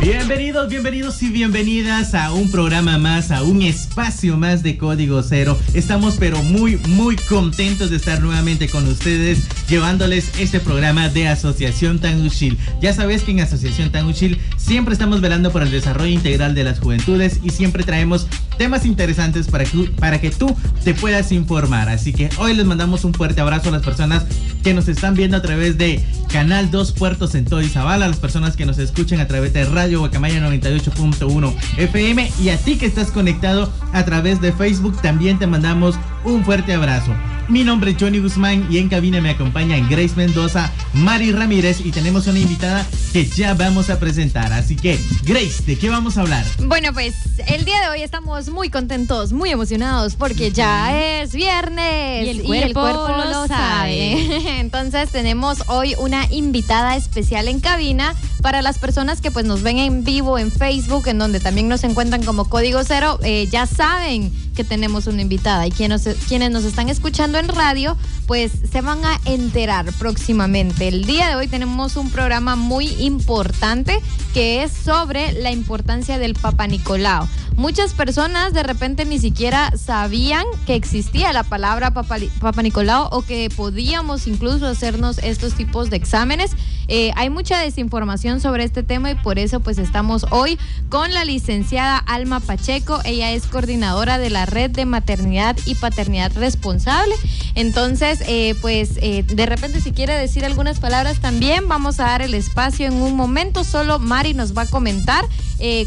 Bienvenidos, bienvenidos y bienvenidas a un programa más, a un espacio más de Código Cero. Estamos pero muy, muy contentos de estar nuevamente con ustedes llevándoles este programa de Asociación Tanguchil. Ya sabes que en Asociación Tanguchil siempre estamos velando por el desarrollo integral de las juventudes y siempre traemos temas interesantes para que, para que tú te puedas informar. Así que hoy les mandamos un fuerte abrazo a las personas que nos están viendo a través de Canal 2 Puertos en todo Izabal, a las personas que nos escuchan a través de Radio Guacamaya 98.1 FM y a ti que estás conectado a través de Facebook también te mandamos un fuerte abrazo. Mi nombre es Johnny Guzmán y en cabina me acompañan Grace Mendoza, Mari Ramírez y tenemos una invitada que ya vamos a presentar. Así que, Grace, ¿de qué vamos a hablar? Bueno, pues el día de hoy estamos muy contentos, muy emocionados porque ya es viernes Y el cuerpo lo sabe. Entonces tenemos hoy una invitada especial en cabina para las personas que pues nos ven en vivo en Facebook, en donde también nos encuentran como Código Cero, eh, ya saben que tenemos una invitada y quienes nos están escuchando en radio, pues se van a enterar próximamente. El día de hoy tenemos un programa muy importante que es sobre la importancia del Papa Nicolau. Muchas personas de repente ni siquiera sabían que existía la palabra Papa, Papa Nicolau o que podíamos incluso hacernos estos tipos de exámenes. Eh, hay mucha desinformación sobre este tema y por eso pues estamos hoy con la licenciada Alma Pacheco. Ella es coordinadora de la red de maternidad y paternidad responsable. Entonces, eh, pues eh, de repente si quiere decir algunas palabras también, vamos a dar el espacio en un momento. Solo Mari nos va a comentar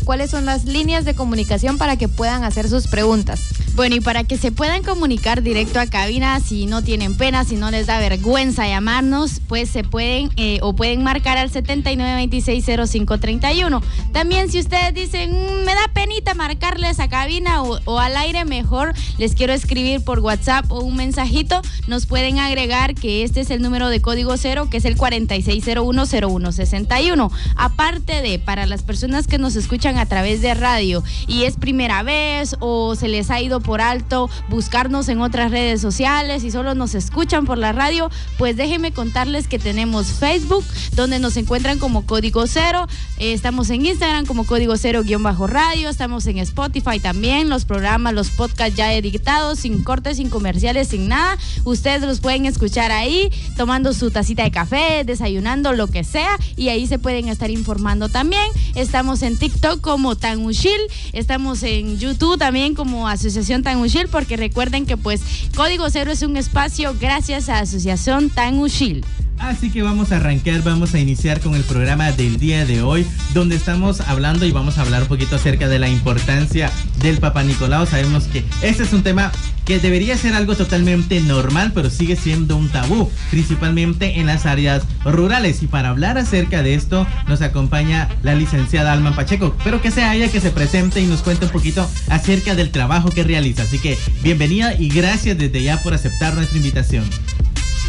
cuáles son las líneas de comunicación para que puedan hacer sus preguntas. Bueno, y para que se puedan comunicar directo a cabina, si no tienen pena, si no les da vergüenza llamarnos, pues se pueden o pueden marcar al 79260531. También si ustedes dicen, "Mm, me da penita marcarles a cabina o, o al aire, mejor les quiero escribir por WhatsApp o un mensajito, nos pueden agregar que este es el número de código cero, que es el 46010161. Aparte de, para las personas que nos escuchan a través de radio y es primera vez o se les ha ido por alto buscarnos en otras redes sociales y solo nos escuchan por la radio, pues déjenme contarles que tenemos Facebook, donde nos encuentran como Código Cero, eh, estamos en Instagram como Código Cero guion bajo radio, estamos en Spotify también, los programas, los podcasts ya editados, sin cortes, sin comerciales, sin nada, ustedes los pueden escuchar ahí, tomando su tacita de café, desayunando, lo que sea, y ahí se pueden estar informando también, estamos en TikTok como Tangushil, estamos en YouTube también como Asociación Tangushil, porque recuerden que pues Código Cero es un espacio gracias a Asociación Tangushil. Así que vamos a arrancar, vamos a iniciar con el programa del día de hoy, donde estamos hablando y vamos a hablar un poquito acerca de la importancia del Papa Nicolau. Sabemos que este es un tema que debería ser algo totalmente normal, pero sigue siendo un tabú, principalmente en las áreas rurales. Y para hablar acerca de esto, nos acompaña la licenciada Alma Pacheco. Pero que sea ella que se presente y nos cuente un poquito acerca del trabajo que realiza. Así que bienvenida y gracias desde ya por aceptar nuestra invitación.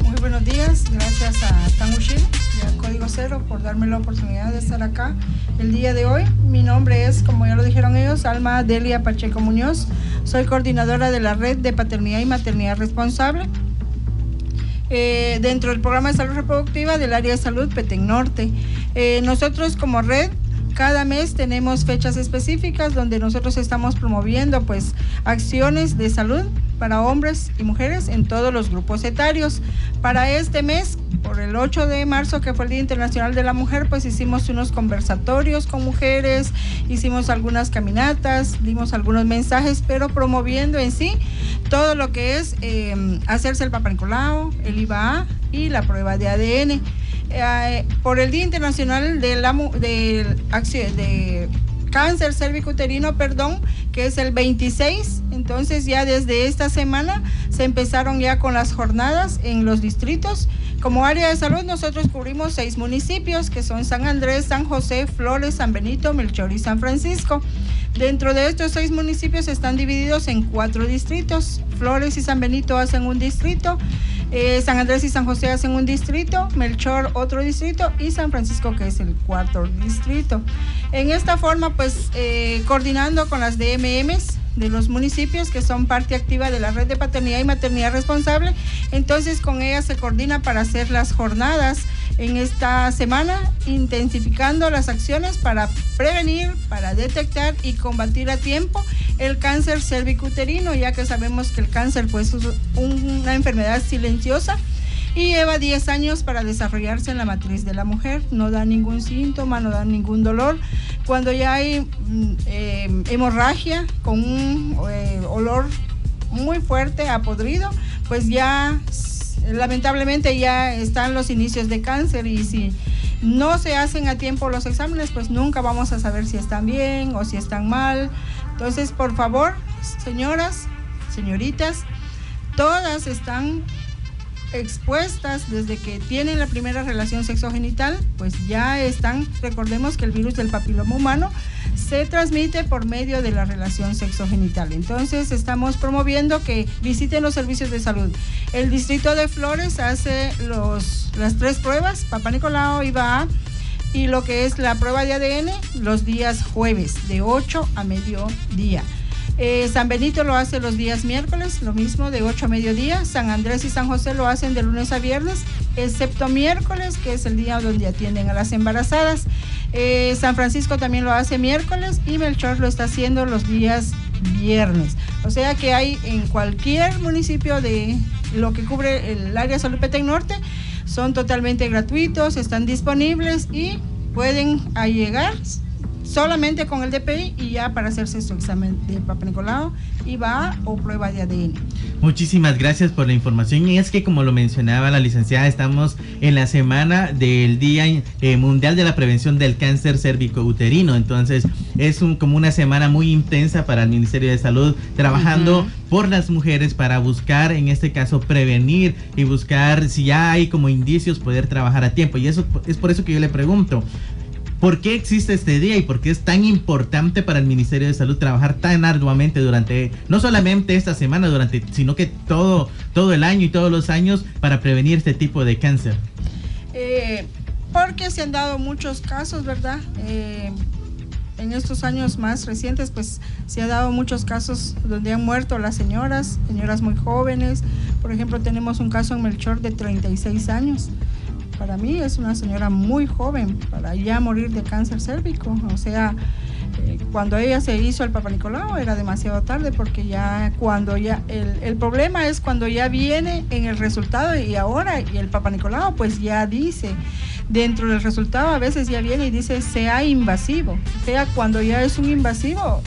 Muy buenos días, gracias a Tangushil y a Código Cero por darme la oportunidad de estar acá el día de hoy. Mi nombre es, como ya lo dijeron ellos, Alma Delia Pacheco Muñoz. Soy coordinadora de la red de paternidad y maternidad responsable eh, dentro del programa de salud reproductiva del área de salud Petén Norte. Eh, nosotros como red cada mes tenemos fechas específicas donde nosotros estamos promoviendo pues acciones de salud para hombres y mujeres en todos los grupos etarios. Para este mes, por el 8 de marzo, que fue el Día Internacional de la Mujer, pues hicimos unos conversatorios con mujeres, hicimos algunas caminatas, dimos algunos mensajes, pero promoviendo en sí todo lo que es eh, hacerse el Papa Nicolau, el IVA y la prueba de ADN. Eh, por el Día Internacional de la, de, de cáncer cervicuterino, perdón, que es el 26. Entonces ya desde esta semana se empezaron ya con las jornadas en los distritos. Como área de salud nosotros cubrimos seis municipios que son San Andrés, San José, Flores, San Benito, Melchor y San Francisco. Dentro de estos seis municipios están divididos en cuatro distritos. Flores y San Benito hacen un distrito, eh, San Andrés y San José hacen un distrito, Melchor otro distrito y San Francisco que es el cuarto distrito. En esta forma, pues eh, coordinando con las DMMs de los municipios que son parte activa de la red de paternidad y maternidad responsable, entonces con ellas se coordina para hacer las jornadas en esta semana, intensificando las acciones para prevenir, para detectar y combatir a tiempo el cáncer cervicuterino, ya que sabemos que el cáncer pues, es una enfermedad silenciosa y lleva 10 años para desarrollarse en la matriz de la mujer. No da ningún síntoma, no da ningún dolor. Cuando ya hay mm, eh, hemorragia con un eh, olor muy fuerte a podrido, pues ya lamentablemente ya están los inicios de cáncer y si no se hacen a tiempo los exámenes, pues nunca vamos a saber si están bien o si están mal. Entonces, por favor, señoras, señoritas, todas están expuestas desde que tienen la primera relación sexogenital, pues ya están, recordemos que el virus del papiloma humano se transmite por medio de la relación sexogenital. Entonces estamos promoviendo que visiten los servicios de salud. El distrito de Flores hace los, las tres pruebas, Papá Nicolau iba a y lo que es la prueba de ADN los días jueves de 8 a mediodía. Eh, San Benito lo hace los días miércoles, lo mismo de 8 a mediodía. San Andrés y San José lo hacen de lunes a viernes, excepto miércoles, que es el día donde atienden a las embarazadas. Eh, San Francisco también lo hace miércoles y Melchor lo está haciendo los días viernes. O sea que hay en cualquier municipio de lo que cubre el área Salud Petén Norte, son totalmente gratuitos, están disponibles y pueden llegar solamente con el DPI y ya para hacerse su examen de Papa Nicolau y va o prueba de ADN. Muchísimas gracias por la información. Y es que como lo mencionaba la licenciada estamos en la semana del Día eh, Mundial de la Prevención del Cáncer Cérvico-Uterino. Entonces es un, como una semana muy intensa para el Ministerio de Salud trabajando por las mujeres para buscar en este caso prevenir y buscar si ya hay como indicios poder trabajar a tiempo. Y eso es por eso que yo le pregunto ¿Por qué existe este día y por qué es tan importante para el Ministerio de Salud trabajar tan arduamente durante, no solamente esta semana, durante, sino que todo, todo el año y todos los años para prevenir este tipo de cáncer? Eh, porque se han dado muchos casos, ¿verdad? Eh, en estos años más recientes, pues se ha dado muchos casos donde han muerto las señoras, señoras muy jóvenes. Por ejemplo, tenemos un caso en Melchor de 36 años para mí es una señora muy joven para ya morir de cáncer cérvico. O sea, eh, cuando ella se hizo el Papa Nicolau era demasiado tarde porque ya cuando ya, el, problema es cuando ya viene en el resultado y ahora y el Papa Nicolau pues ya dice, dentro del resultado a veces ya viene y dice sea invasivo. O sea, cuando ya es un invasivo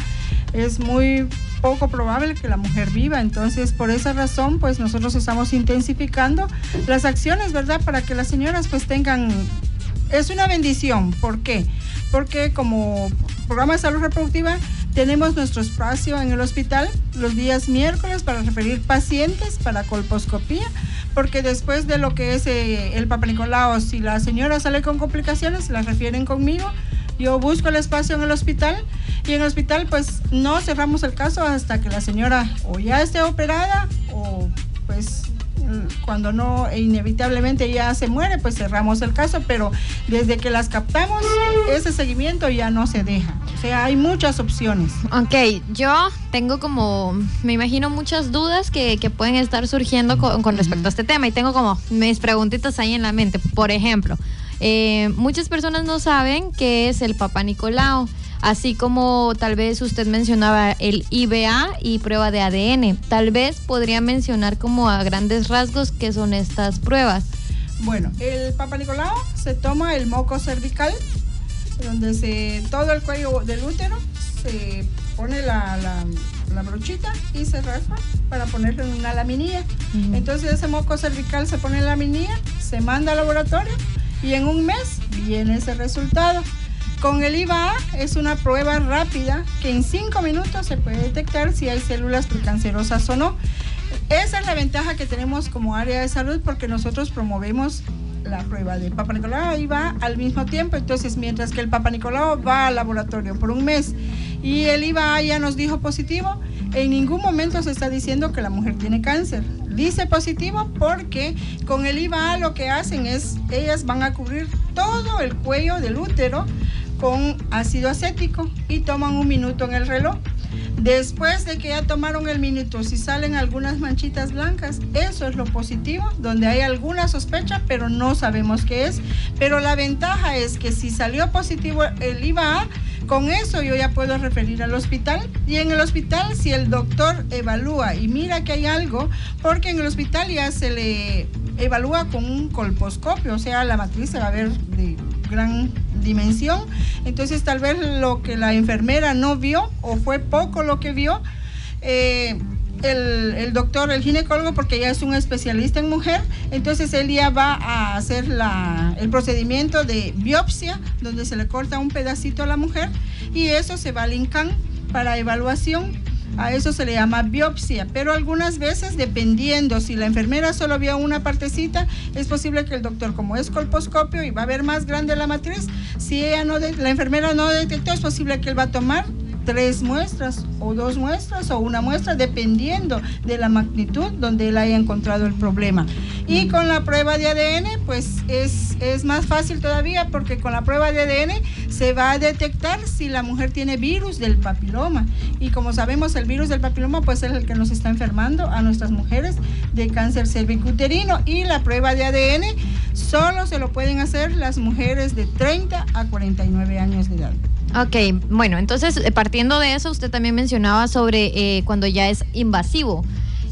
es muy poco probable que la mujer viva. Entonces, por esa razón, pues nosotros estamos intensificando las acciones, ¿verdad? Para que las señoras pues tengan... Es una bendición. ¿Por qué? Porque como programa de salud reproductiva tenemos nuestro espacio en el hospital los días miércoles para referir pacientes para colposcopía, porque después de lo que es eh, el Papa Nicolau, si la señora sale con complicaciones, la refieren conmigo yo busco el espacio en el hospital y en el hospital pues no cerramos el caso hasta que la señora o ya esté operada o pues cuando no inevitablemente ya se muere, pues cerramos el caso, pero desde que las captamos, ese seguimiento ya no se deja. O sea, hay muchas opciones. Ok, yo tengo como, me imagino muchas dudas que, que pueden estar surgiendo con, con, respecto a este tema y tengo como mis preguntitas ahí en la mente. Por ejemplo, eh, muchas personas no saben qué es el Papa Nicolau, así como tal vez usted mencionaba el IBA y prueba de ADN. Tal vez podría mencionar como a grandes rasgos qué son estas pruebas. Bueno, el Papa Nicolau se toma el moco cervical, donde se todo el cuello del útero se pone la, la, brochita y se raspa para ponerlo en una laminilla. Entonces ese moco cervical se pone en la laminilla, se manda al laboratorio y en un mes viene ese resultado. Con el IVA es una prueba rápida que en cinco minutos se puede detectar si hay células precancerosas o no. Esa es la ventaja que tenemos como área de salud porque nosotros promovemos la prueba de Papa Nicolau y va al mismo tiempo. Entonces, mientras que el Papa Nicolau va al laboratorio por un mes y el IVA ya nos dijo positivo, en ningún momento se está diciendo que la mujer tiene cáncer. Dice positivo porque con el IVA lo que hacen es, ellas van a cubrir todo el cuello del útero con ácido acético y toman un minuto en el reloj. Después de que ya tomaron el minuto, si salen algunas manchitas blancas, eso es lo positivo, donde hay alguna sospecha, pero no sabemos qué es. Pero la ventaja es que si salió positivo el IVA, con eso yo ya puedo referir al hospital. Y en el hospital, si el doctor evalúa y mira que hay algo, porque en el hospital ya se le evalúa con un colposcopio, o sea, la matriz se va a ver de gran dimensión. Entonces tal vez lo que la enfermera no vio o fue poco lo que vio, eh, el, doctor, el ginecólogo, porque ya es un especialista en mujer, entonces él ya va a hacer la, el procedimiento de biopsia, donde se le corta un pedacito a la mujer y eso se va al INCAN para evaluación. A eso se le llama biopsia, pero algunas veces, dependiendo si la enfermera solo vio una partecita, es posible que el doctor, como es colposcopio y va a ver más grande la matriz, si ella no la enfermera no detectó, es posible que él va a tomar tres muestras o dos muestras o una muestra dependiendo de la magnitud donde él haya encontrado el problema. Y con la prueba de ADN pues es, es más fácil todavía porque con la prueba de ADN se va a detectar si la mujer tiene virus del papiloma. Y como sabemos el virus del papiloma pues es el que nos está enfermando a nuestras mujeres de cáncer cervicuterino y la prueba de ADN solo se lo pueden hacer las mujeres de 30 a 49 años de edad. Ok, bueno, entonces eh, partiendo de eso, usted también mencionaba sobre eh, cuando ya es invasivo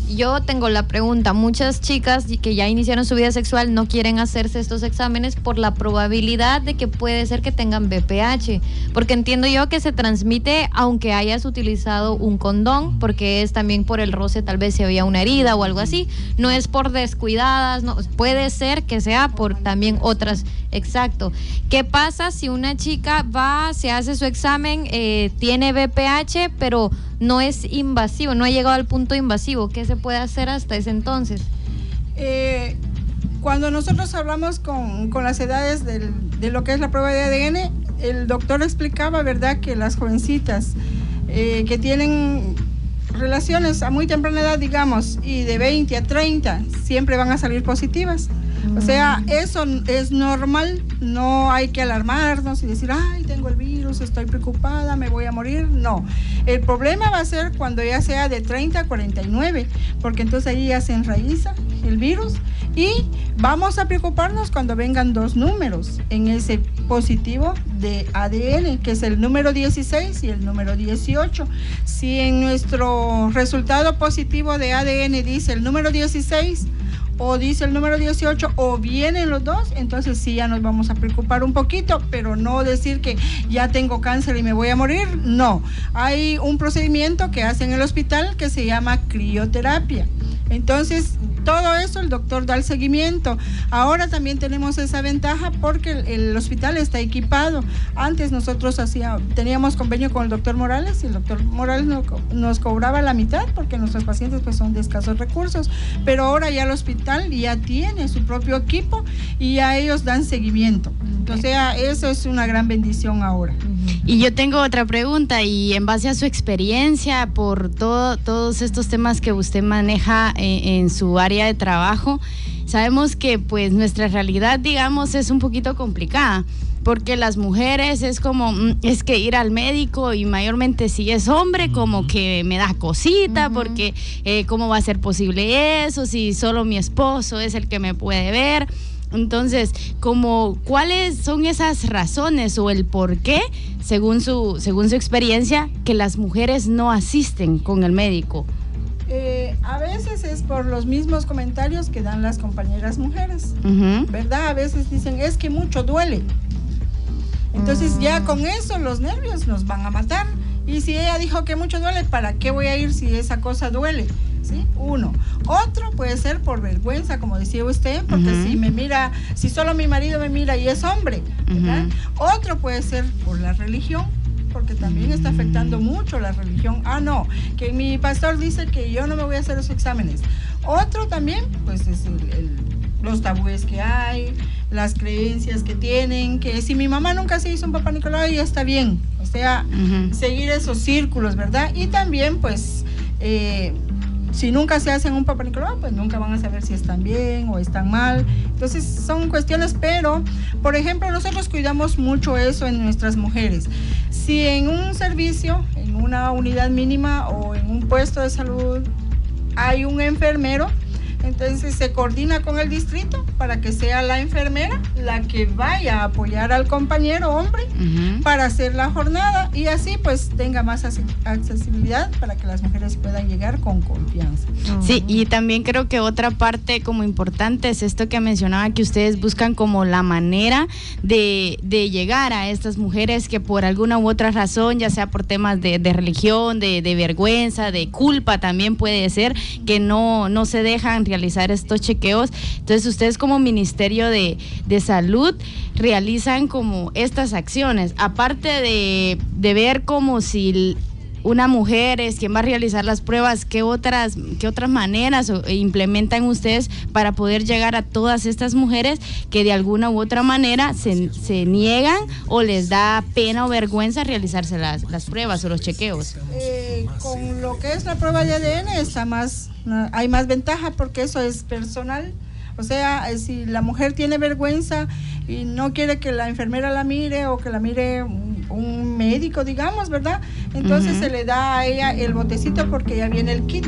yo tengo la pregunta, muchas chicas que ya iniciaron su vida sexual no quieren hacerse estos exámenes por la probabilidad de que puede ser que tengan BPH, porque entiendo yo que se transmite aunque hayas utilizado un condón, porque es también por el roce, tal vez si había una herida o algo así, no es por descuidadas, no, puede ser que sea por también otras, exacto. ¿Qué pasa si una chica va, se hace su examen, eh, tiene BPH, pero no es invasivo, no ha llegado al punto invasivo. ¿Qué se puede hacer hasta ese entonces? Eh, cuando nosotros hablamos con, las edades de lo que es la prueba de ADN, el doctor explicaba, ¿verdad?, que las jovencitas eh, que tienen relaciones a muy temprana edad, digamos, y de 20 a 30, siempre van a salir positivas. O sea, eso es normal, no hay que alarmarnos y decir, ay, tengo el virus, estoy preocupada, me voy a morir. No, el problema va a ser cuando ya sea de 30 a 49, porque entonces ahí ya se enraiza el virus y vamos a preocuparnos cuando vengan dos números en ese positivo de ADN, que es el número 16 y el número 18. Si en nuestro resultado positivo de ADN dice el número 16, o dice el número 18 o vienen los dos, entonces sí ya nos vamos a preocupar un poquito, pero no decir que ya tengo cáncer y me voy a morir, no. Hay un procedimiento que hace en el hospital que se llama crioterapia. Entonces, todo eso el doctor da el seguimiento. Ahora también tenemos esa ventaja porque el, hospital está equipado. Antes nosotros hacía, teníamos convenio con el doctor Morales y el doctor Morales nos, cobraba la mitad porque nuestros pacientes pues son de escasos recursos. Pero ahora ya el hospital ya tiene su propio equipo y ya ellos dan seguimiento. O sea, eso es una gran bendición ahora. Y yo tengo otra pregunta y en base a su experiencia por todo, todos estos temas que usted maneja eh, en su área de trabajo, sabemos que pues nuestra realidad, digamos, es un poquito complicada porque las mujeres es como, mm, es que ir al médico y mayormente si es hombre, como que me da cosita, porque eh, cómo va a ser posible eso, si solo mi esposo es el que me puede ver. Entonces, como, ¿cuáles son esas razones o el por qué, según su, según su experiencia, que las mujeres no asisten con el médico? A veces es por los mismos comentarios que dan las compañeras mujeres, ¿verdad? A veces dicen, es que mucho duele. Entonces ya mm. con eso los nervios nos van a matar. Y si ella dijo que mucho duele, ¿para qué voy a ir si esa cosa duele? ¿sí? Uno. Otro puede ser por vergüenza, como decía usted, porque Ujú. si me mira, si solo mi marido me mira y es hombre, ¿verdad? Otro puede ser por la religión, porque también está afectando mucho la religión. Ah, no, que mi pastor dice que yo no me voy a hacer esos exámenes. Otro también, pues es el- el- los tabúes que hay, las creencias que tienen, que si mi mamá nunca se hizo un papá Nicolau, ya está bien. O sea, Ujú. seguir esos círculos, ¿verdad? Y también, pues, eh, si nunca se hacen un Papá Nicolau, pues nunca van a saber si están bien o están mal. Entonces, son cuestiones, pero, por ejemplo, nosotros cuidamos mucho eso en nuestras mujeres. Si en un servicio, en una unidad mínima o en un puesto de salud hay un enfermero, entonces se coordina con el distrito para que sea la enfermera la que vaya a apoyar al compañero hombre para hacer la jornada y así pues tenga más ac- accesibilidad para que las mujeres puedan llegar con confianza. Sí, y también creo que otra parte como importante es esto que mencionaba, que ustedes buscan como la manera de, de llegar a estas mujeres que por alguna u otra razón, ya sea por temas de, de religión, de, de vergüenza, de culpa también puede ser, que no, no se dejan realizar estos chequeos. Entonces ustedes como Ministerio de, de Salud realizan como estas acciones, aparte de, de ver como si... una mujer es quien va a realizar las pruebas, ¿qué otras, qué otras maneras o- e implementan ustedes para poder llegar a todas estas mujeres que de alguna u otra manera se, se niegan o les da pena o vergüenza realizarse las, las pruebas o los chequeos? Eh, con lo que es la prueba de ADN está más, hay más ventaja porque eso es personal. O sea, eh, si la mujer tiene vergüenza y no quiere que la enfermera la mire o que la mire un, un médico, digamos, ¿verdad? Entonces se le da a ella el botecito porque ya viene el kit.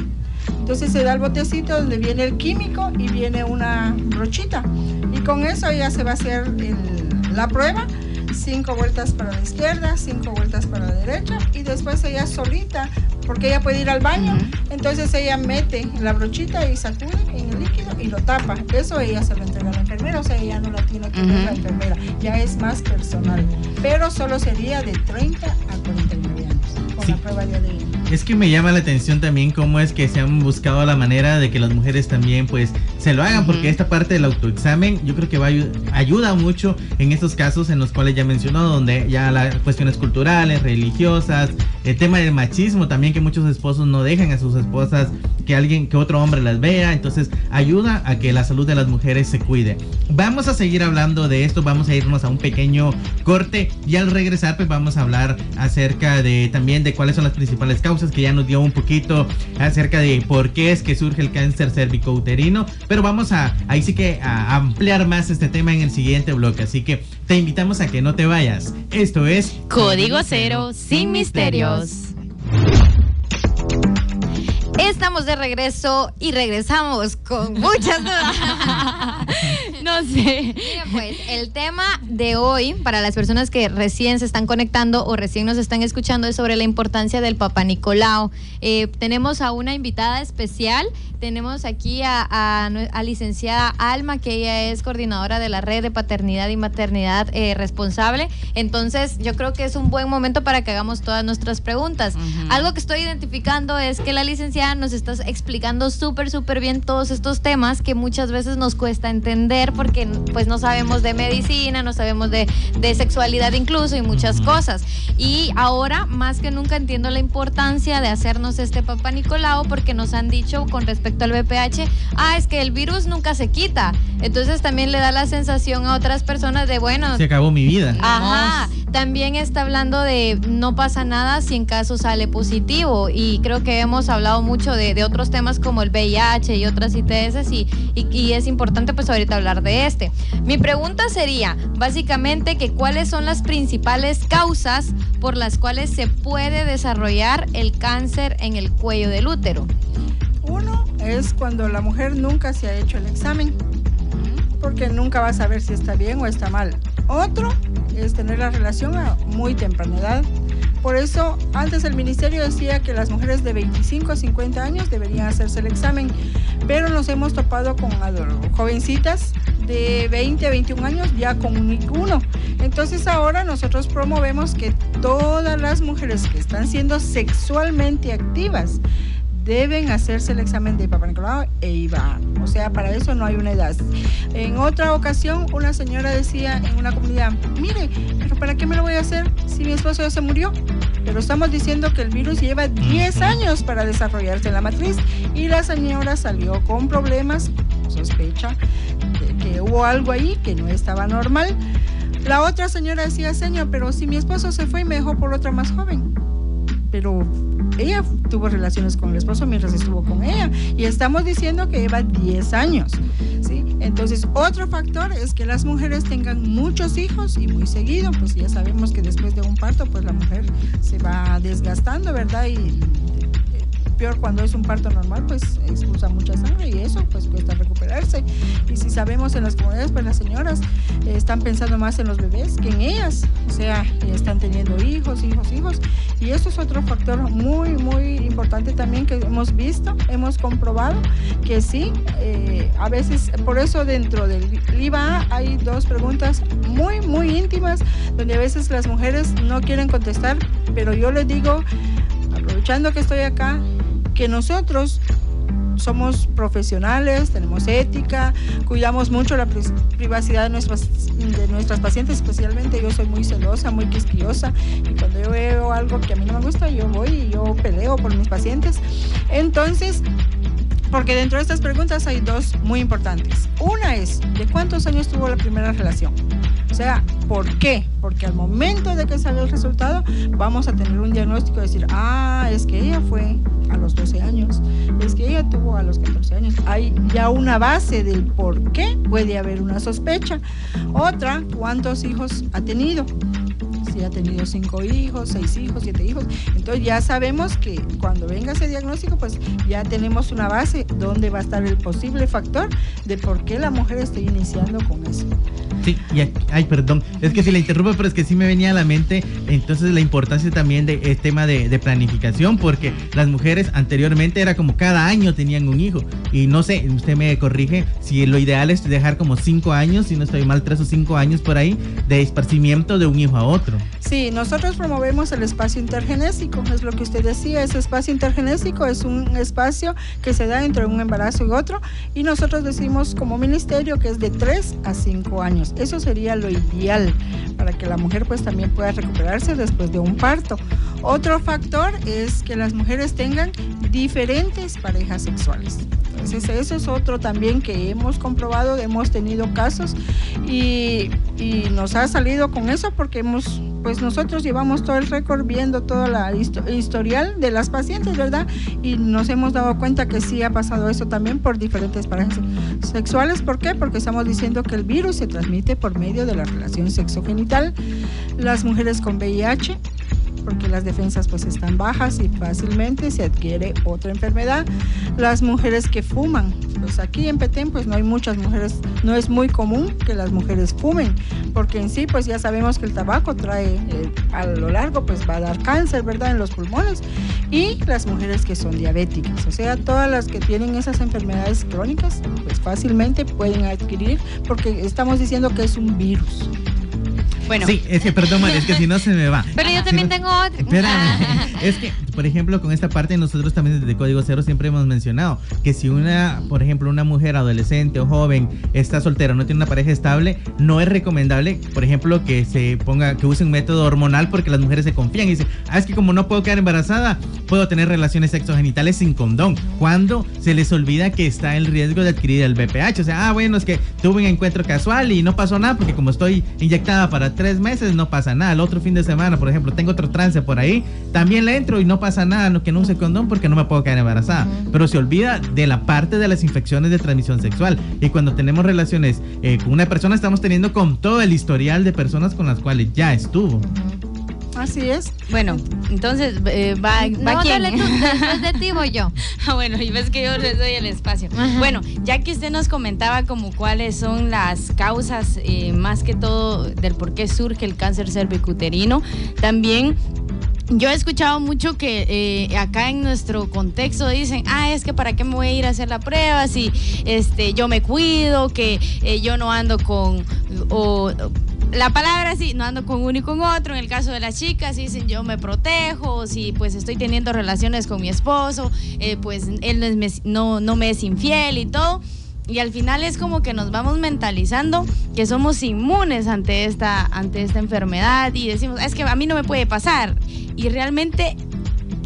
Entonces se da el botecito donde viene el químico y viene una brochita. Y con eso ya se va a hacer el- la prueba. Cinco vueltas para la izquierda, cinco vueltas para la derecha y después ella solita, porque ella puede ir al baño, entonces ella mete la brochita y sacude en el líquido y lo tapa. Eso ella se lo entrega a la enfermera, o sea, ella no la tiene que ver la enfermera, ya es más personal. Pero solo sería de 30 a 49 años con Sí. la prueba de ADN. Es que me llama la atención también cómo es que se han buscado la manera de que las mujeres también pues se lo hagan, porque esta parte del autoexamen yo creo que va a ayu- ayuda mucho en estos casos en los cuales ya mencionó, donde ya las cuestiones culturales, religiosas, el tema del machismo también que muchos esposos no dejan a sus esposas que alguien, que otro hombre las vea, entonces ayuda a que la salud de las mujeres se cuide. Vamos a seguir hablando de esto, vamos a irnos a un pequeño corte y al regresar pues vamos a hablar acerca de también de cuáles son las principales causas que ya nos dio un poquito acerca de por qué es que surge el cáncer cervicouterino, pero vamos a ahí sí que a ampliar más este tema en el siguiente bloque, así que te invitamos a que no te vayas. Esto es Código Cero, sin Estamos de regreso y regresamos con muchas dudas. No sé. Mira, pues, el tema de hoy, para las personas que recién se están conectando o recién nos están escuchando, es sobre la importancia del Papá Nicolau. Eh, tenemos a una invitada especial. Tenemos aquí a, a licenciada Alma, que ella es coordinadora de la red de paternidad y maternidad eh, responsable. Entonces, yo creo que es un buen momento para que hagamos todas nuestras preguntas. Algo que estoy identificando es que la licenciada nos está explicando súper, súper bien todos estos temas que muchas veces nos cuesta entender porque pues no sabemos de medicina, no sabemos de, de sexualidad incluso y muchas cosas. Y ahora más que nunca entiendo la importancia de hacernos este Papa Nicolau porque nos han dicho con respecto al VPH, ah, es que el virus nunca se quita. Entonces también le da la sensación a otras personas de, bueno, se acabó mi vida. Ajá, también está hablando de no pasa nada si en caso sale positivo y creo que hemos hablado mucho de, otros temas como el VIH y otras ITS y, y, y es importante pues ahorita hablar de este. Mi pregunta sería básicamente que cuáles son las principales causas por las cuales se puede desarrollar el cáncer en el cuello del útero. Uno es cuando la mujer nunca se ha hecho el examen, porque nunca va a saber si está bien o está mal. Otro es tener la relación a muy temprana edad. Por eso, antes el ministerio decía que las mujeres de 25 a 50 años deberían hacerse el examen, pero nos hemos topado con jovencitas de 20 a 21 años ya con ninguno. Entonces ahora nosotros promovemos que todas las mujeres que están siendo sexualmente activas deben hacerse el examen de Papa Nicolau e IVA. O sea, para eso no hay una edad. En otra ocasión, una señora decía en una comunidad, mire, pero ¿para qué me lo voy a hacer si mi esposo ya se murió? Pero estamos diciendo que el virus lleva 10 años para desarrollarse en la matriz y la señora salió con problemas, sospecha de que hubo algo ahí que no estaba normal. La otra señora decía, señor, pero si mi esposo se fue y me dejó por otra más joven. Pero ella tuvo relaciones con el esposo mientras estuvo con ella. Y estamos diciendo que lleva 10 años. ¿sí? Entonces, otro factor es que las mujeres tengan muchos hijos y muy seguido. Pues ya sabemos que después de un parto, pues la mujer se va desgastando, ¿verdad? Y peor cuando es un parto normal, pues expulsa mucha sangre y eso pues cuesta recuperarse. Y si sabemos en las comunidades, pues las señoras eh, están pensando más en los bebés que en ellas, o sea, están teniendo hijos, hijos, hijos. Y eso es otro factor muy, muy importante también que hemos visto, hemos comprobado que sí, eh, a veces, por eso dentro del IVA hay dos preguntas muy, muy íntimas, donde a veces las mujeres no quieren contestar, pero yo les digo, aprovechando que estoy acá, que nosotros somos profesionales, tenemos ética, cuidamos mucho la privacidad de nuestras, de nuestras pacientes, especialmente yo soy muy celosa, muy quisquillosa y cuando yo veo algo que a mí no me gusta, yo voy y yo peleo por mis pacientes. Entonces, porque dentro de estas preguntas hay dos muy importantes. Una es, ¿de cuántos años tuvo la primera relación? O sea, ¿por qué? Porque al momento de que sale el resultado, vamos a tener un diagnóstico y decir, ah, es que ella fue a los 12 años, es que ella tuvo a los 14 años. Hay ya una base del por qué puede haber una sospecha. Otra, ¿cuántos hijos ha tenido? Si ha tenido cinco hijos, seis hijos, siete hijos. Entonces ya sabemos que cuando venga ese diagnóstico, pues ya tenemos una base donde va a estar el posible factor de por qué la mujer está iniciando con eso. Sí, y ay, perdón, es que si la interrumpo, pero es que sí me venía a la mente entonces la importancia también de, tema de, de, planificación, porque las mujeres anteriormente era como cada año tenían un hijo, y no sé, usted me corrige, si lo ideal es dejar como cinco años, si no estoy mal, tres o cinco años por ahí, de esparcimiento de un hijo a otro. Sí, nosotros promovemos el espacio intergenésico, es lo que usted decía, ese espacio intergenésico es un espacio que se da entre un embarazo y otro, y nosotros decimos como ministerio que es de tres a cinco años. Eso sería lo ideal para que la mujer pues también pueda recuperarse después de un parto. Otro factor es que las mujeres tengan diferentes parejas sexuales. Entonces eso es otro también que hemos comprobado, hemos tenido casos y nos ha salido con eso porque hemos, pues nosotros llevamos todo el récord viendo toda la historial de las pacientes, ¿verdad? Y nos hemos dado cuenta que sí ha pasado eso también por diferentes parejas sexuales. ¿Por qué? Porque estamos diciendo que el virus se transmite por medio de la relación sexogenital. Las mujeres con VIH porque las defensas pues están bajas y fácilmente se adquiere otra enfermedad. Las mujeres que fuman, pues aquí en Petén pues no hay muchas mujeres, no es muy común que las mujeres fumen, porque en sí pues ya sabemos que el tabaco trae eh, a lo largo pues va a dar cáncer, ¿verdad? En los pulmones. Y las mujeres que son diabéticas, o sea, todas las que tienen esas enfermedades crónicas pues fácilmente pueden adquirir porque estamos diciendo que es un virus. Bueno. Sí, es que perdón, es que si no se me va. Pero yo también tengo otra. Espérame. es que, por ejemplo, con esta parte nosotros también desde Código Cero siempre hemos mencionado que si una, por ejemplo, una mujer adolescente o joven está soltera, no tiene una pareja estable, no es recomendable, por ejemplo, que se ponga, que use un método hormonal porque las mujeres se confían y dicen, ah, es que como no puedo quedar embarazada, puedo tener relaciones sexogenitales sin condón. Cuando se les olvida que está el riesgo de adquirir el BPH. O sea, ah, bueno, es que tuve un encuentro casual y no pasó nada porque como estoy inyectada para tres meses no pasa nada. El otro fin de semana, por ejemplo, tengo otro trance por ahí, también le entro y no pasa nada, no, que no use condón porque no me puedo quedar embarazada. Pero se olvida de la parte de las infecciones de transmisión sexual. Y cuando tenemos relaciones eh, con una persona, estamos teniendo con todo el historial de personas con las cuales ya estuvo. Así es. Bueno, entonces eh, va, va no, quién? Dale tú, después de ti voy yo. ah, bueno, y ves que yo les doy el espacio. Ajá. Bueno, ya que usted nos comentaba como cuáles son las causas eh, más que todo del por qué surge el cáncer cervicuterino, también yo he escuchado mucho que eh, acá en nuestro contexto dicen, ah, es que para qué me voy a ir a hacer la prueba si este, yo me cuido, que eh, yo no ando con, o la palabra sí, no ando con uno y con otro. En el caso de las chicas, dicen yo me protejo, si pues estoy teniendo relaciones con mi esposo, eh, pues él no, es, no, no me es infiel y todo. Y al final es como que nos vamos mentalizando que somos inmunes ante esta, ante esta enfermedad y decimos, es que a mí no me puede pasar. Y realmente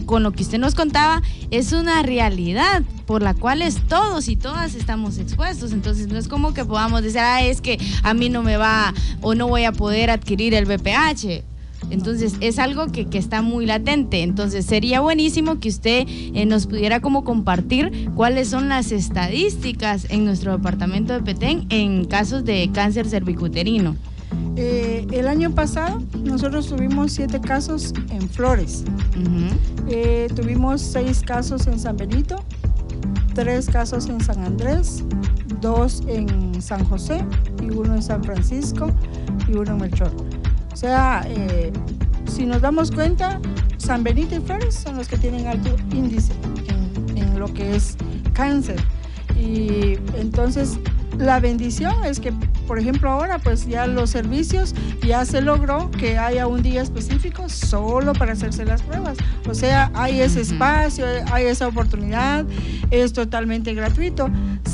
con lo que usted nos contaba, es una realidad por la cual todos y todas estamos expuestos. Entonces no es como que podamos decir, ah, es que a mí no me va o no voy a poder adquirir el BPH. Entonces es algo que, está muy latente. Entonces sería buenísimo que usted eh, nos pudiera como compartir cuáles son las estadísticas en nuestro departamento de Petén en casos de cáncer cervicuterino. Eh, el año pasado nosotros tuvimos siete casos en Flores. Eh, tuvimos seis casos en San Benito, tres casos en San Andrés, dos en San José y uno en San Francisco y uno en Melchor. O sea, eh, si nos damos cuenta, San Benito y Flores son los que tienen alto índice en, en lo que es cáncer. Y entonces la bendición es que, por ejemplo, ahora pues ya los servicios ya se logró que haya un día específico solo para hacerse las pruebas. O sea, hay ese espacio, hay esa oportunidad, es totalmente gratuito.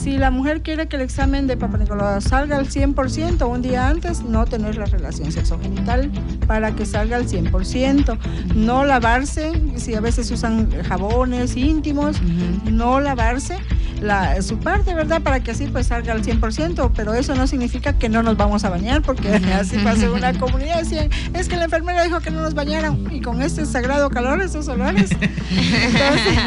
Si la mujer quiere que el examen de Papa Nicolau salga al 100% un día antes, no tener la relación sexogenital para que salga al 100%. No lavarse, si a veces usan jabones íntimos, no lavarse la, su parte, ¿verdad? Para que así pues salga al 100%, pero eso no significa que no nos vamos a bañar, porque así pasó una comunidad, decían, es que la enfermera dijo que no nos bañaran, y con este sagrado calor, esos olores. Entonces,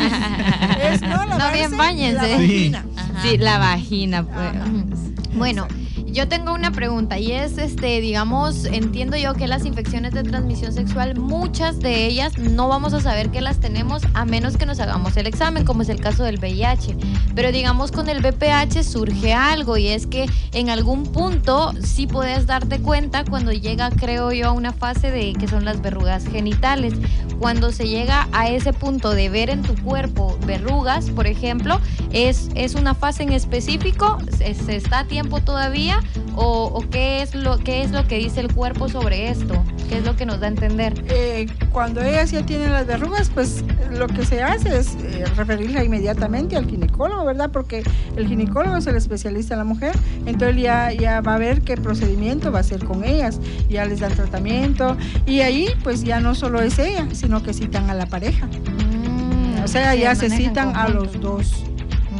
es no, no bien bañense. La vagina. Sí, la vagina. Pues. Bueno. Yo tengo una pregunta y es, este, digamos, entiendo yo que las infecciones de transmisión sexual, muchas de ellas no vamos a saber que las tenemos a menos que nos hagamos el examen, como es el caso del VIH. Pero digamos con el VPH surge algo y es que en algún punto sí puedes darte cuenta cuando llega, creo yo, a una fase de que son las verrugas genitales. Cuando se llega a ese punto de ver en tu cuerpo verrugas, por ejemplo, es, es una fase en específico, se está a tiempo todavía o, qué es lo qué es lo que dice el cuerpo sobre esto qué es lo que nos da a entender eh, cuando ellas ya tienen las verrugas pues lo que se hace es eh, referirla inmediatamente al ginecólogo verdad porque el ginecólogo es el especialista en la mujer entonces ya ya va a ver qué procedimiento va a hacer con ellas ya les dan tratamiento y ahí pues ya no solo es ella sino que citan a la pareja. Mm, o sea ya se citan a los dos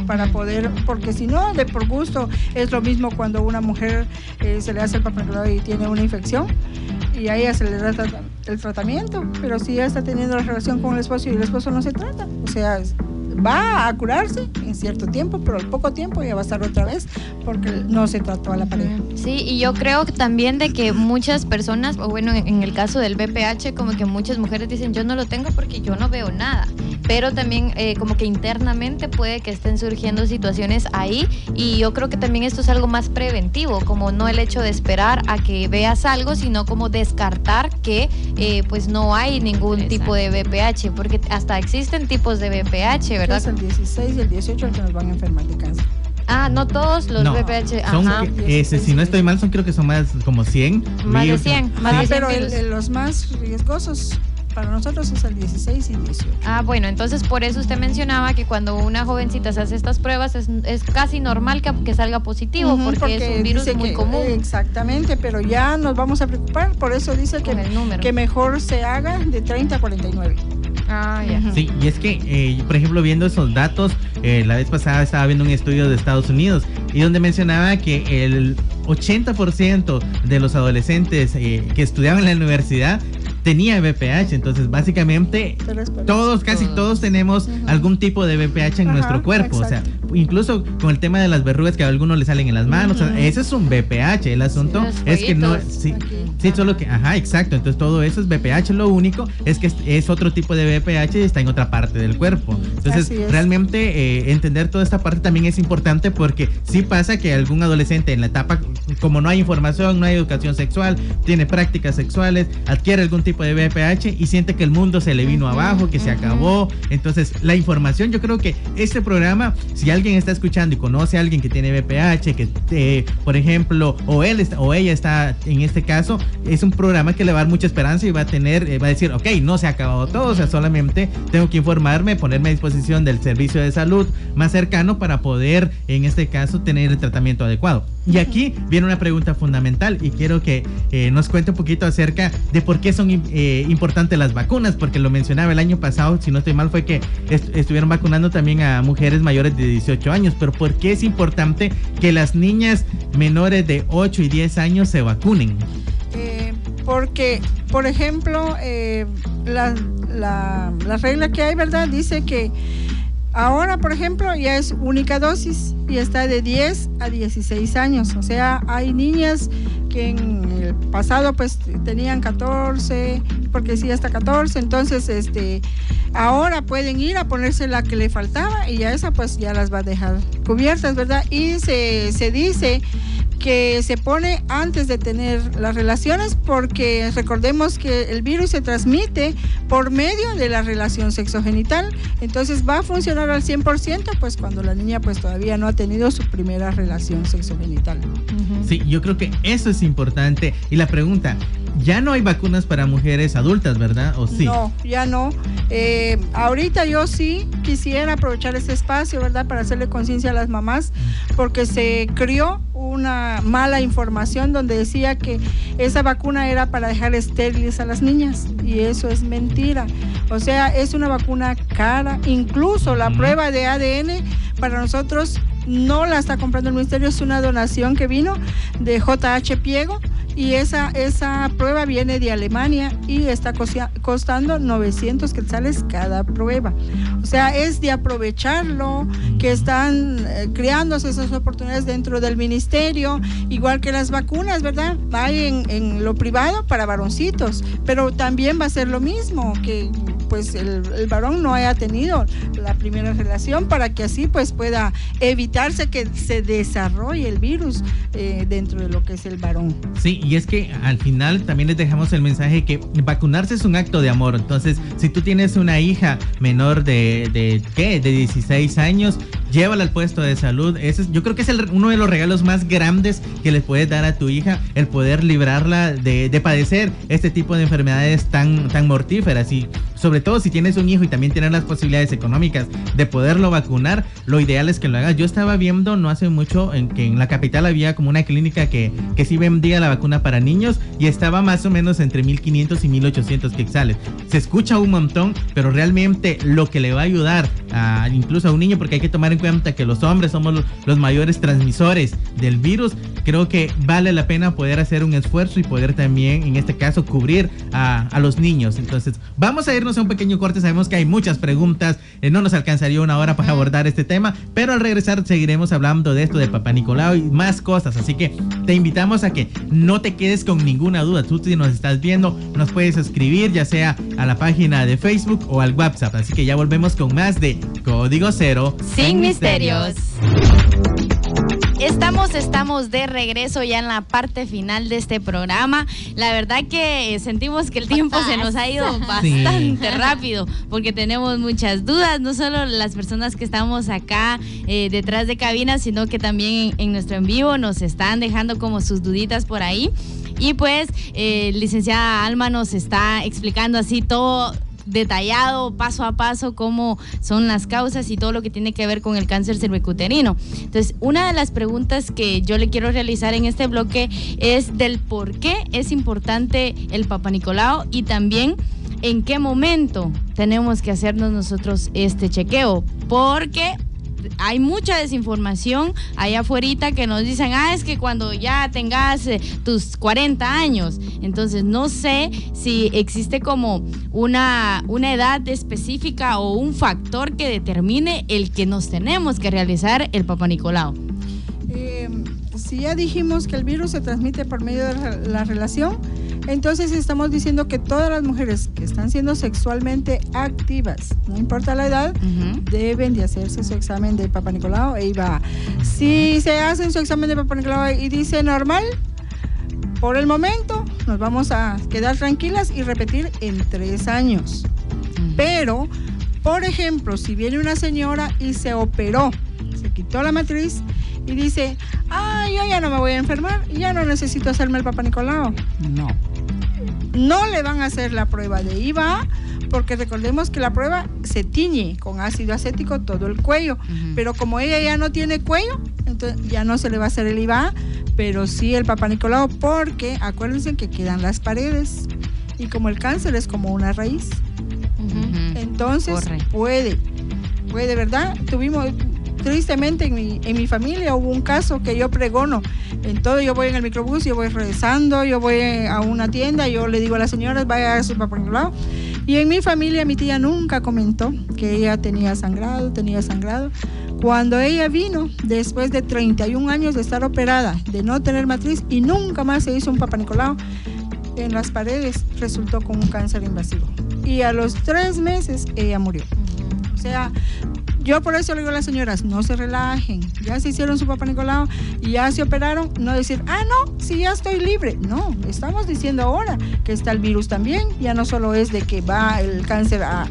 para poder, porque si no, de por gusto, es lo mismo cuando una mujer eh, se le hace el papiloma y tiene una infección y a ella se le da el tratamiento, pero si ella está teniendo la relación con el esposo y el esposo no se trata, o sea, va a curarse en cierto tiempo, pero al poco tiempo ya va a estar otra vez porque no se trató a la pareja. Sí, y yo creo también de que muchas personas, o bueno, en el caso del BPH, como que muchas mujeres dicen yo no lo tengo porque yo no veo nada, pero también eh, como que internamente puede que estén surgiendo situaciones ahí y yo creo que también esto es algo más preventivo, como no el hecho de esperar a que veas algo, sino como descartar que eh, pues no hay ningún tipo de BPH, porque hasta existen tipos de BPH, ¿verdad? Es el 16 y el 18 el que nos van a enfermar de cáncer. Ah, no todos los BPH. Son, si no estoy mal, son creo que son más como 100. Más de 100. Más pero los más riesgosos para nosotros es el 16 y 18. Ah, bueno, entonces por eso usted mencionaba que cuando una jovencita se hace estas pruebas es, casi normal que, salga positivo porque, es un virus muy común. Exactamente, pero ya nos vamos a preocupar, por eso dice que, que mejor se haga de 30 a 49. Ah, ya. Sí, y es que, eh, por ejemplo, viendo esos datos, eh, la vez pasada estaba viendo un estudio de Estados Unidos y donde mencionaba que el 80% de los adolescentes eh, que estudiaban en la universidad tenía BPH. Entonces, básicamente, todos, casi todos tenemos algún tipo de BPH en nuestro cuerpo. O sea, incluso con el tema de las verrugas que a algunos le salen en las manos. ese es un BPH. El asunto es que no. Sí, sí, solo que. Ajá, exacto. Entonces, todo eso es BPH. Lo único es que es, otro tipo de BPH y está en otra parte del cuerpo. Entonces, realmente eh, entender toda esta parte también es importante porque sí pasa que algún adolescente en la etapa, como no hay información, no hay educación sexual, tiene prácticas sexuales, adquiere algún tipo tipo de VPH y siente que el mundo se le vino abajo, que se acabó. Entonces, la información, yo creo que este programa, si alguien está escuchando y conoce a alguien que tiene VPH, que eh, por ejemplo, o él está, o ella está en este caso, es un programa que le va a dar mucha esperanza y va a tener, eh, va a decir, ok, no se ha acabado todo, o sea, solamente tengo que informarme, ponerme a disposición del servicio de salud más cercano para poder, en este caso, tener el tratamiento adecuado. Y aquí viene una pregunta fundamental y quiero que eh, nos cuente un poquito acerca de por qué son eh, importantes las vacunas, porque lo mencionaba el año pasado, si no estoy mal, fue que estuvieron vacunando también a mujeres mayores de 18 años, pero ¿por qué es importante que las niñas menores de 8 y 10 años se vacunen? Eh, porque, por ejemplo, la, la regla que hay, ¿verdad? Dice que Ahora, por ejemplo, ya es única dosis y está de 10 a 16 años. O sea, hay niñas que en el pasado pues tenían 14, porque sí hasta 14, entonces este ahora pueden ir a ponerse la que le faltaba y ya esa pues ya las va a dejar cubiertas, ¿verdad? Y se, se dice que se pone antes de tener las relaciones porque recordemos que el virus se transmite por medio de la relación sexogenital, entonces va a funcionar al 100% pues cuando la niña pues todavía no ha tenido su primera relación sexogenital. Sí, yo creo que eso es importante. Y la pregunta, ya no hay vacunas para mujeres adultas, ¿verdad? ¿O sí? No, ya no. Eh, ahorita yo sí quisiera aprovechar este espacio, ¿verdad? Para hacerle conciencia a las mamás, porque se crió una mala información donde decía que esa vacuna era para dejar estériles a las niñas y eso es mentira. O sea, es una vacuna cara, incluso la prueba de ADN para nosotros no la está comprando el ministerio, es una donación que vino de JH Piego y esa, esa prueba viene de Alemania y está costando 900 quetzales cada prueba. O sea, es de aprovecharlo, que están eh, creándose esas oportunidades dentro del ministerio, igual que las vacunas, ¿verdad? Hay en, en lo privado para varoncitos, pero también va a ser lo mismo, que pues el, varón no haya tenido la primera relación para que así pues pueda evitarse que se desarrolle el virus eh, dentro de lo que es el varón. Sí, y es que al final también les dejamos el mensaje que vacunarse es un acto de amor. Entonces, si tú tienes una hija menor de, de ¿qué? De 16 años, llévala al puesto de salud. Ese es, yo creo que es uno de los regalos más grandes que le puedes dar a tu hija, el poder librarla de, de padecer este tipo de enfermedades tan, tan mortíferas. Y sobre todo si tienes un hijo y también tienes las posibilidades económicas de poderlo vacunar, lo ideal es que lo hagas. Yo estaba viendo no hace mucho en que en la capital había como una clínica que, que sí vendía la vacuna para niños y estaba más o menos entre 1500 y 1800 quetzales. Se escucha un montón, pero realmente lo que le va a ayudar incluso a un niño, porque hay que tomar en cuenta que los hombres somos los, mayores transmisores del virus, creo que vale la pena poder hacer un esfuerzo y poder también, en este caso, cubrir a, a los niños. Entonces, vamos a irnos a un pequeño corte. Sabemos que hay muchas preguntas, eh, no nos alcanzaría una hora para abordar este tema, pero al regresar seguiremos hablando de esto de Papá Nicolau y más cosas. Así que te invitamos a que no te quedes con ninguna duda. Tú si nos estás viendo, nos puedes escribir ya sea a la página de Facebook o al WhatsApp. Así que ya volvemos con más de Código Cero. Sin, misterios. Estamos, estamos de regreso ya en la parte final de este programa. La verdad que sentimos que el tiempo se nos ha ido bastante rápido porque tenemos muchas dudas, no solo las personas que estamos acá eh, detrás de cabina, sino que también en, nuestro en vivo nos están dejando como sus duditas por ahí. Y pues, eh, licenciada Alma nos está explicando así todo detallado paso a paso cómo son las causas y todo lo que tiene que ver con el cáncer cervicuterino. Entonces, una de las preguntas que yo le quiero realizar en este bloque es del por qué es importante el Papa Nicolau y también en qué momento tenemos que hacernos nosotros este chequeo, porque hay mucha desinformación allá afuera que nos dicen, ah, es que cuando ya tengas eh, tus 40 años, entonces no sé si existe como una, una edad específica o un factor que determine el que nos tenemos que realizar el Papa Nicolau. Eh, si ya dijimos que el virus se transmite por medio de la relación, entonces estamos diciendo que todas las mujeres que están siendo sexualmente activas, no importa la edad, deben de hacerse su examen de Papa Nicolau e IVA. Si se hacen su examen de Papa Nicolau y dice normal, por el momento nos vamos a quedar tranquilas y repetir en tres años. Pero, por ejemplo, si viene una señora y se operó, se quitó la matriz y dice, ah, yo ya no me voy a enfermar, ya no necesito hacerme el Papa Nicolau. No. No le van a hacer la prueba de IVA porque recordemos que la prueba se tiñe con ácido acético todo el cuello, pero como ella ya no tiene cuello, entonces ya no se le va a hacer el IVA, pero sí el Papa Nicolau porque acuérdense que quedan las paredes y como el cáncer es como una raíz, entonces puede, puede, ¿verdad? Tuvimos, tristemente en mi, en mi familia hubo un caso que yo pregono. En todo yo voy en el microbús, yo voy rezando, yo voy a una tienda, yo le digo a las señoras, vaya a su papá lado. Y en mi familia mi tía nunca comentó que ella tenía sangrado, tenía sangrado. Cuando ella vino, después de 31 años de estar operada, de no tener matriz y nunca más se hizo un papá Nicolau, en las paredes resultó con un cáncer invasivo. Y a los tres meses ella murió. O sea, yo por eso le digo a las señoras, no se relajen, ya se hicieron su papá Nicolau y ya se operaron, no decir, ah, no, si ya estoy libre. No, estamos diciendo ahora que está el virus también, ya no solo es de que va el cáncer a,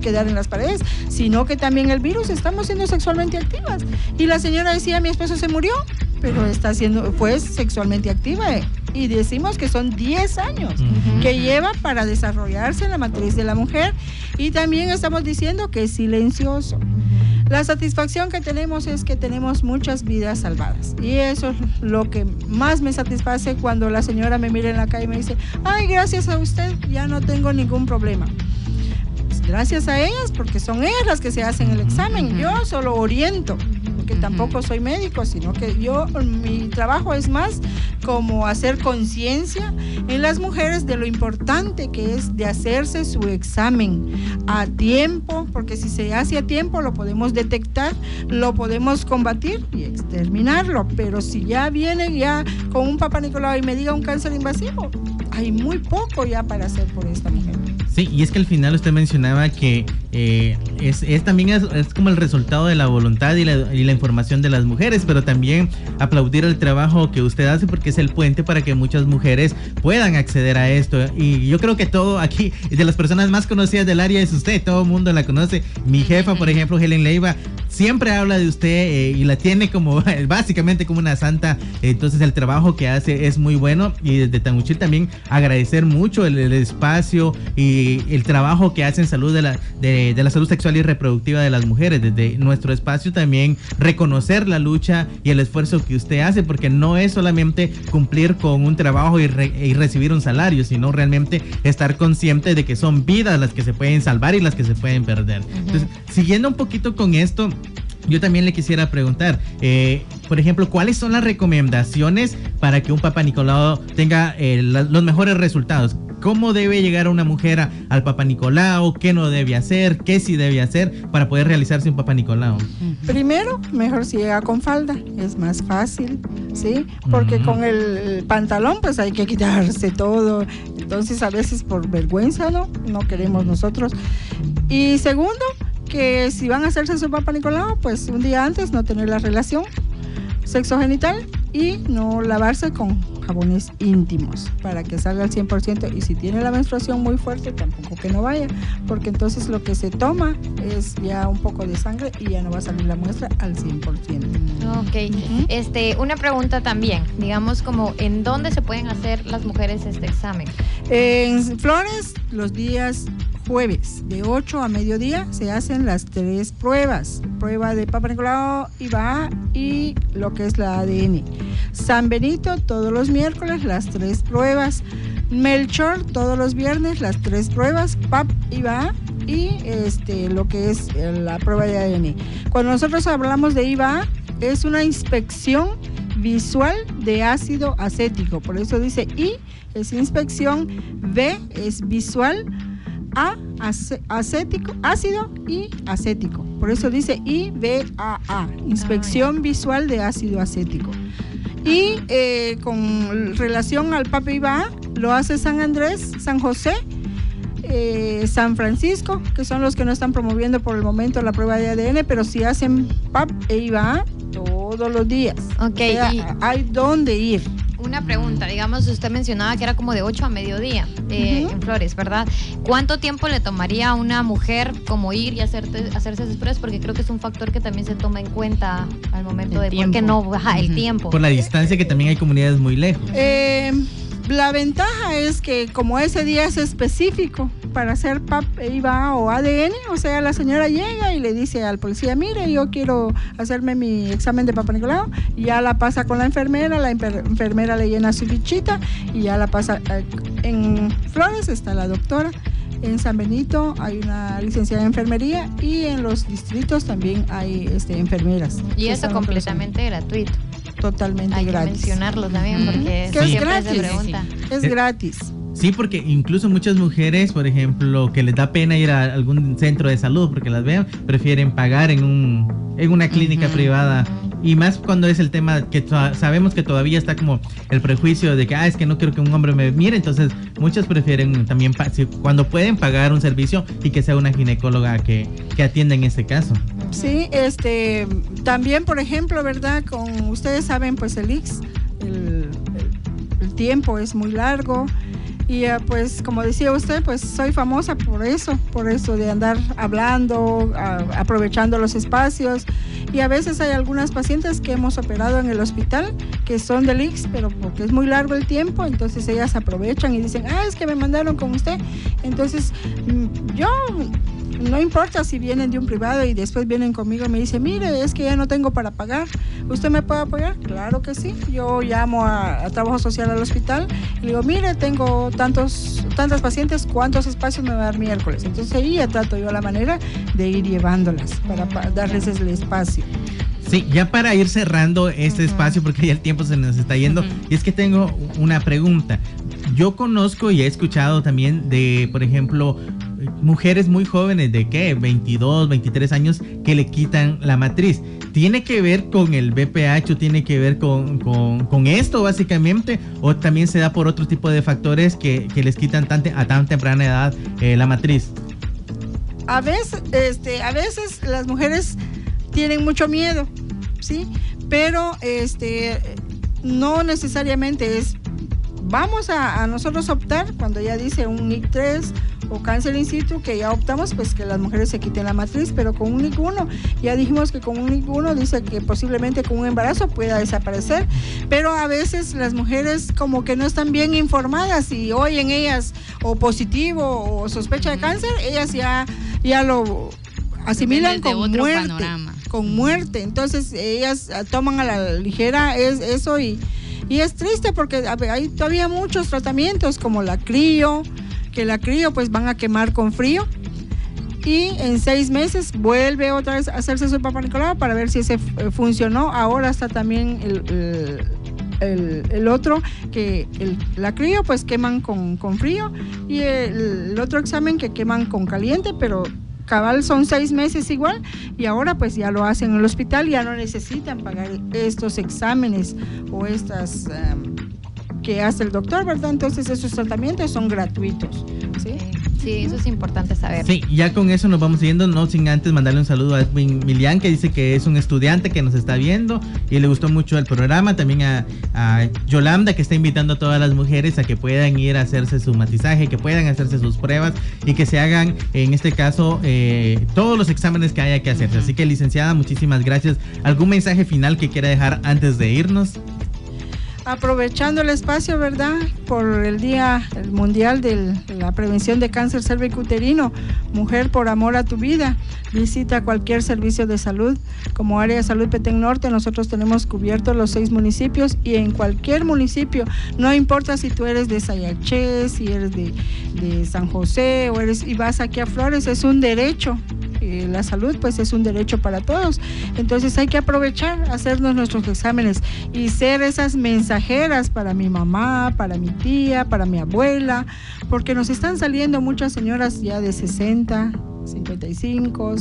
quedar en las paredes, sino que también el virus estamos siendo sexualmente activas. Y la señora decía, mi esposo se murió, pero está siendo, fue sexualmente activa. Y decimos que son 10 años que lleva para desarrollarse en la matriz de la mujer. Y también estamos diciendo que es silencioso. La satisfacción que tenemos es que tenemos muchas vidas salvadas. Y eso es lo que más me satisface cuando la señora me mira en la calle y me dice, ay, gracias a usted ya no tengo ningún problema gracias a ellas, porque son ellas las que se hacen el examen. Yo solo oriento, porque tampoco soy médico, sino que yo, mi trabajo es más como hacer conciencia en las mujeres de lo importante que es de hacerse su examen a tiempo, porque si se hace a tiempo lo podemos detectar, lo podemos combatir y exterminarlo. Pero si ya viene ya con un papá Nicolau y me diga un cáncer invasivo, hay muy poco ya para hacer por esta mujer. Sí, y es que al final usted mencionaba que eh, es, también es, como el resultado de la voluntad y la, información de las mujeres, pero también aplaudir el trabajo que usted hace porque es el puente para que muchas mujeres puedan acceder a esto. Y yo creo que todo aquí, de las personas más conocidas del área es usted, todo el mundo la conoce. Mi jefa, por ejemplo, Helen Leiva, siempre habla de usted eh, y la tiene como básicamente como una santa. Entonces el trabajo que hace es muy bueno y desde Tanguchil también agradecer mucho el espacio y el trabajo que hace en salud de la, de, la salud sexual y reproductiva de las mujeres. Desde nuestro espacio también reconocer la lucha y el esfuerzo que usted hace, porque no es solamente cumplir con un trabajo y, recibir un salario, sino realmente estar consciente de que son vidas las que se pueden salvar y las que se pueden perder. Entonces, siguiendo un poquito con esto, yo también le quisiera preguntar, eh, por ejemplo, ¿cuáles son las recomendaciones para que un Papa Nicolau tenga eh, los mejores resultados? ¿Cómo debe llegar una mujer al Papa Nicolau? ¿Qué no debe hacer? ¿Qué sí debe hacer para poder realizarse un Papa Nicolau? Primero, mejor si llega con falda, es más fácil, ¿sí? Porque con el pantalón pues hay que quitarse todo. Entonces a veces por vergüenza, ¿no? No queremos nosotros. Y segundo, que si van a hacerse su Papa Nicolau, pues un día antes no tener la relación sexo genital y no lavarse con jabones íntimos para que salga al 100% y si tiene la menstruación muy fuerte tampoco que no vaya porque entonces lo que se toma es ya un poco de sangre y ya no va a salir la muestra al 100%. Ok, este, una pregunta también, digamos como en dónde se pueden hacer las mujeres este examen. En Flores los días jueves de 8 a mediodía se hacen las tres pruebas. Prueba de Papa Nicolau, IVA y lo que es la ADN. San Benito todos los miércoles las tres pruebas. Melchor todos los viernes las tres pruebas. PAP, IVA y este, lo que es la prueba de ADN. Cuando nosotros hablamos de IVA es una inspección visual de ácido acético. Por eso dice I es inspección, B es visual a, acético, ácido y acético. Por eso dice IBAA, Inspección Visual de Ácido Acético. Y eh, con relación al PAP IBA, lo hace San Andrés, San José, eh, San Francisco, que son los que no están promoviendo por el momento la prueba de ADN, pero sí hacen PAP e IBA todos los días. Ok. hay dónde ir Una pregunta, digamos, usted mencionaba que era como de 8 a mediodía eh, Ujú. en Flores, ¿verdad? ¿Cuánto tiempo le tomaría a una mujer como ir y hacerte, hacerse esas pruebas? Porque creo que es un factor que también se toma en cuenta al momento El de por qué no, ajá, el tiempo. Por la distancia que también hay comunidades muy lejos. Eh, la ventaja es que como ese día es específico para hacer PAP IVA o ADN, o sea, la señora llega y le dice al policía, mire, yo quiero hacerme mi examen de Papa Nicolau, y ya la pasa con la enfermera, la enfer- enfermera le llena su fichita y ya la pasa. eh, En Flores está la doctora. En San Benito hay una licenciada en enfermería y en los distritos también hay este, enfermeras. y eso completamente gratuito. Totalmente Hay que gratis. mencionarlo también porque Que es siempre gratis. se pregunta. Es gratis. Sí, porque incluso muchas mujeres, por ejemplo, que les da pena ir a algún centro de salud porque las vean, prefieren pagar en un en una clínica Ujú. privada. Y más cuando es el tema que sabemos que todavía está como el prejuicio de que, ah, es que no quiero que un hombre me mire, entonces muchas prefieren también, cuando pueden pagar un servicio y que sea una ginecóloga que, que atienda en este caso. Sí, este, también, por ejemplo, ¿verdad? Con ustedes saben, pues el IX, el- el tiempo es muy largo. Y eh, pues, como decía usted, pues soy famosa por eso, por eso de andar hablando, a- aprovechando los espacios. Y a veces hay algunas pacientes que hemos operado en el hospital que son del IX, pero porque es muy largo el tiempo, entonces ellas aprovechan y dicen, ah, es que me mandaron con usted. Entonces, mm, yo no importa si vienen de un privado y después vienen conmigo y me dicen, mire, es que ya no tengo para pagar. ¿Usted me puede apoyar? Claro que sí. Yo llamo a, a Trabajo Social al hospital y le digo, mire, tengo tantos, tantas pacientes, ¿cuántos espacios me va a dar miércoles? Entonces ahí ya trato yo la manera de ir llevándolas para pa- darles el espacio. Sí, ya para ir cerrando este espacio, porque ya el tiempo se nos está yendo, y es que tengo una pregunta. Yo conozco y he escuchado también de, por ejemplo, mujeres muy jóvenes de qué, 22, 23 años, que le quitan la matriz. ¿Tiene que ver con el BPH o tiene que ver con, con- con esto básicamente? ¿O también se da por otro tipo de factores que, que les quitan tan a tan temprana edad eh, la matriz? A veces, este, a veces las mujeres tienen mucho miedo, ¿sí? Pero este, no necesariamente es, vamos a, a nosotros optar, cuando ya dice un NIC3 o cáncer in situ, que ya optamos, pues que las mujeres se quiten la matriz, pero con un NIC1, ya dijimos que con un NIC1 dice que posiblemente con un embarazo pueda desaparecer, pero a veces las mujeres como que no están bien informadas y oyen ellas o positivo o sospecha de cáncer, ellas ya, ya lo asimilan con otro muerte panorama. con muerte. Entonces ellas toman a la ligera es, eso y, y es triste porque hay todavía muchos tratamientos como la crío, que la crío pues van a quemar con frío. Y en seis meses vuelve otra vez a hacerse su papá Nicolau para ver si ese eh, funcionó. Ahora está también el, el- otro, que la crío pues queman con, con frío. Y el otro examen que queman con caliente, pero cabal son seis meses igual y ahora pues ya lo hacen en el hospital, ya no necesitan pagar estos exámenes o estas em, que hace el doctor, ¿verdad? Entonces esos tratamientos son gratuitos. ¿sí? Sí, eso es importante saber. Sí, ya con eso nos vamos yendo, no sin antes mandarle un saludo a Edwin Milian, que dice que es un estudiante que nos está viendo y le gustó mucho el programa. También a, a Yolanda, que está invitando a todas las mujeres a que puedan ir a hacerse su matizaje, que puedan hacerse sus pruebas y que se hagan, en este caso, eh, todos los exámenes que haya que hacerse. Así que, licenciada, muchísimas gracias. ¿Algún mensaje final que quiera dejar antes de irnos? Aprovechando el espacio, ¿verdad? Por el Día Mundial de la Prevención de Cáncer Cervicuterino, Mujer por Amor a tu Vida, visita cualquier servicio de salud. Como área de salud Petén Norte, nosotros tenemos cubiertos los seis municipios y en cualquier municipio, no importa si tú eres de Sayaché, si eres de, de San José o eres y vas aquí a Flores, es un derecho. Eh, la salud pues es un derecho para todos. Entonces hay que aprovechar, hacernos nuestros exámenes y ser esas mensajeras para mi mamá, para mi tía, para mi abuela, porque nos están saliendo muchas señoras ya de 60, 55,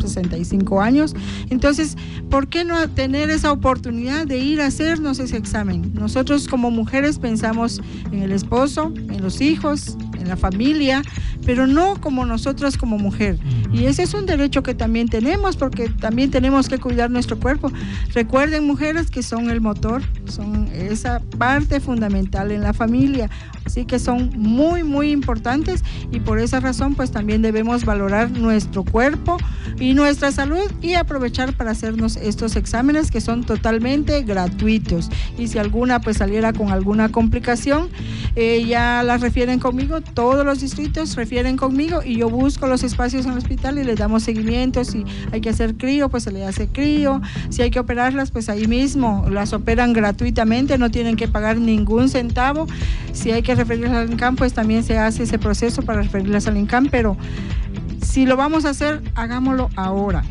65 años. Entonces, ¿por qué no tener esa oportunidad de ir a hacernos ese examen? Nosotros como mujeres pensamos en el esposo, en los hijos, en la familia, pero no como nosotras como mujer. Y ese es un derecho que también tenemos porque también tenemos que cuidar nuestro cuerpo. Recuerden mujeres que son el motor, son esa parte fundamental en la familia. Así que son muy, muy importantes y por esa razón pues también debemos valorar nuestro cuerpo y nuestra salud y aprovechar para hacernos estos exámenes que son totalmente gratuitos. Y si alguna pues saliera con alguna complicación, eh, ya la refieren conmigo, todos los distritos refieren conmigo y yo busco los espacios en el hospital y les damos seguimiento. Si hay que hacer crío, pues se le hace crío. Si hay que operarlas, pues ahí mismo las operan gratuitamente, no tienen que pagar ningún centavo. Si hay que referirlas al INCAM, pues también se hace ese proceso para referirlas al INCAM, pero si lo vamos a hacer, hagámoslo ahora.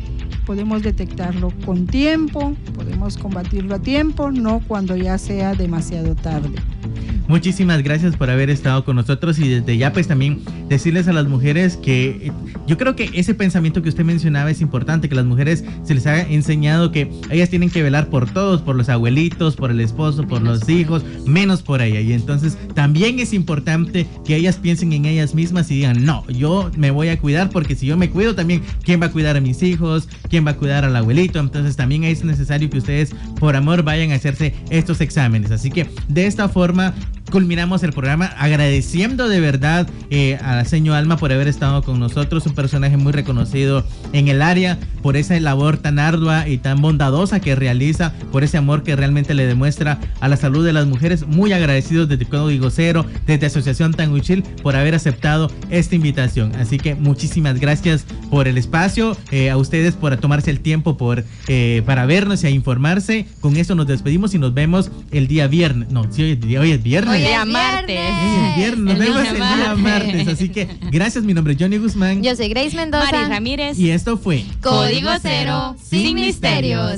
Podemos detectarlo con tiempo, podemos combatirlo a tiempo, no cuando ya sea demasiado tarde. Muchísimas gracias por haber estado con nosotros y desde ya pues también decirles a las mujeres que eh, yo creo que ese pensamiento que usted mencionaba es importante, que las mujeres se les ha enseñado que ellas tienen que velar por todos, por los abuelitos, por el esposo, por los hijos, menos por ella. Y entonces también es importante que ellas piensen en ellas mismas y digan, no, yo me voy a cuidar porque si yo me cuido también, ¿quién va a cuidar a mis hijos? ¿Quién va a cuidar al abuelito? Entonces también es necesario que ustedes por amor vayan a hacerse estos exámenes. Así que de esta forma culminamos el programa agradeciendo de verdad eh, a la señora Alma por haber estado con nosotros, un personaje muy reconocido en el área, por esa labor tan ardua y tan bondadosa que realiza, por ese amor que realmente le demuestra a la salud de las mujeres. Muy agradecidos desde Código Cero, desde Asociación Tanguichil, por haber aceptado esta invitación. Así que muchísimas gracias por el espacio, eh, a ustedes por tomarse el tiempo por, eh, para vernos y a informarse. Con eso nos despedimos y nos vemos el día viernes. No, sí, hoy es viernes. Hoy El es día martes. Sí, el viernes, nos El vemos día el día martes. martes. Así que gracias, mi nombre es Johnny Guzmán. Yo soy Grace Mendoza. Mari Ramírez. Y esto fue Código Cero, sin misterios.